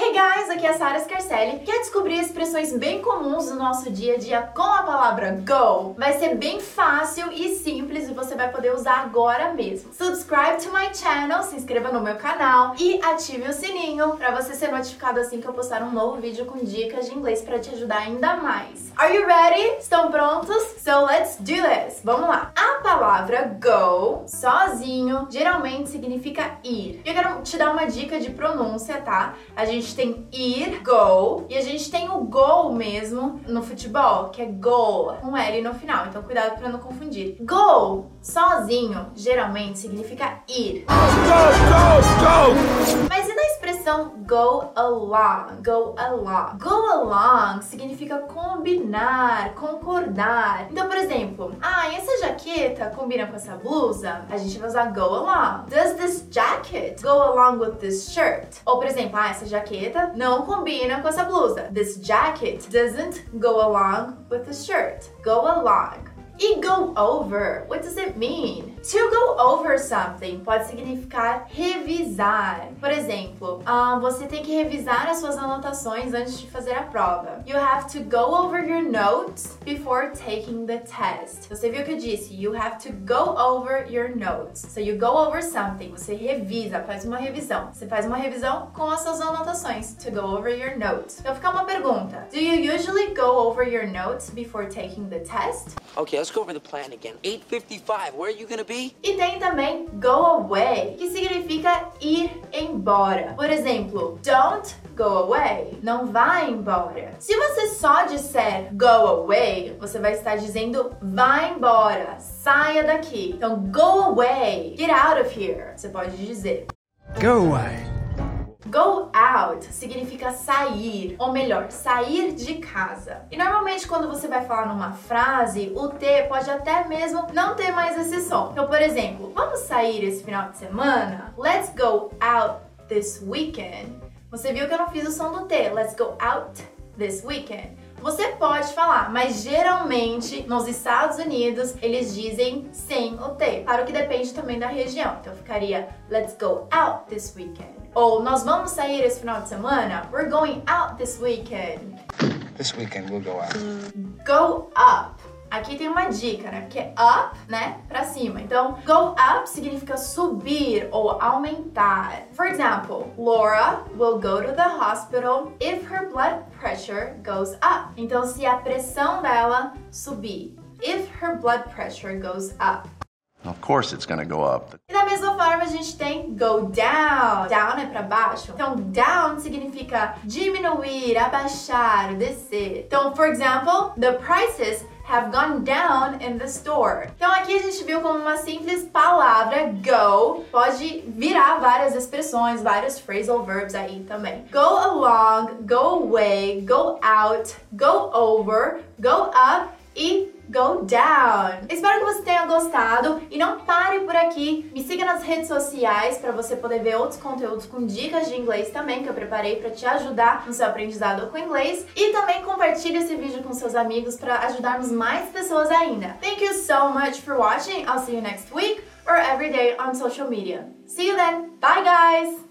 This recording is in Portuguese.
Hey guys, aqui é a Sara Scarcelli. Quer descobrir expressões bem comuns do nosso dia a dia com a palavra go? Vai ser bem fácil e simples e você vai poder usar agora mesmo. Subscribe to my channel, se inscreva no meu canal e ative o sininho para você ser notificado assim que eu postar um novo vídeo com dicas de inglês para te ajudar ainda mais. Are you ready? Estão prontos? So let's do this. Vamos lá. Palavra go, sozinho, geralmente significa ir. Eu quero te dar uma dica de pronúncia, tá? A gente tem ir, go, e a gente tem o go mesmo no futebol, que é go, com L no final. Então cuidado para não confundir. Go, sozinho, geralmente significa ir. Go, go, go! Mas e na expressão go along? Go along. Go along significa combinar, concordar. Então, por exemplo, ah, jaqueta combina com essa blusa? A gente vai usar go along. Does this jacket go along with this shirt? Ou, por exemplo, ah, essa jaqueta não combina com essa blusa. This jacket doesn't go along with the shirt. Go along. E go over, what does it mean? To go over something pode significar revisar. Por exemplo, uh, você tem que revisar as suas anotações antes de fazer a prova. You have to go over your notes before taking the test. Você viu o que eu disse? You have to go over your notes. So you go over something. Você revisa, faz uma revisão. Você faz uma revisão com as suas anotações. To go over your notes. Então fica uma pergunta. Do you usually go over your notes before taking the test? Okay, let's go over the plan again. 8:55. Where are you gonna be? E tem também go away, que significa ir embora. Por exemplo, don't go away, não vá embora. Se você só disser go away, você vai estar dizendo vá embora, saia daqui. Então, go away, get out of here. Você pode dizer go away. Go out significa sair, ou melhor, sair de casa. E normalmente quando você vai falar numa frase, o T pode até mesmo não ter mais esse som. Então, por exemplo, vamos sair esse final de semana? Let's go out this weekend. Você viu que eu não fiz o som do T. Let's go out this weekend. Você pode falar, mas geralmente nos Estados Unidos eles dizem sem o T. Claro que depende também da região. Então ficaria Let's go out this weekend. Ou nós vamos sair esse final de semana? We're going out this weekend. This weekend we'll go out. Go up. Aqui tem uma dica, né? Porque up, né, pra cima. Então, go up significa subir ou aumentar. For example, Laura will go to the hospital if her blood pressure goes up. Então, se a pressão dela subir. If her blood pressure goes up. Of course it's gonna go up. E da mesma forma a gente tem go down. Down é para baixo. Então down significa diminuir, abaixar, descer. Então, for example, the prices have gone down in the store. Então aqui a gente viu como uma simples palavra go pode virar várias expressões, vários phrasal verbs aí também. Go along, go away, go out, go over, go up e go down. Espero que você tenha gostado e não pare por aqui. Me siga nas redes sociais para você poder ver outros conteúdos com dicas de inglês também que eu preparei para te ajudar no seu aprendizado com inglês e também compartilhe esse vídeo com seus amigos para ajudarmos mais pessoas ainda. Thank you so much for watching. I'll see you next week or every day on social media. See you then. Bye guys.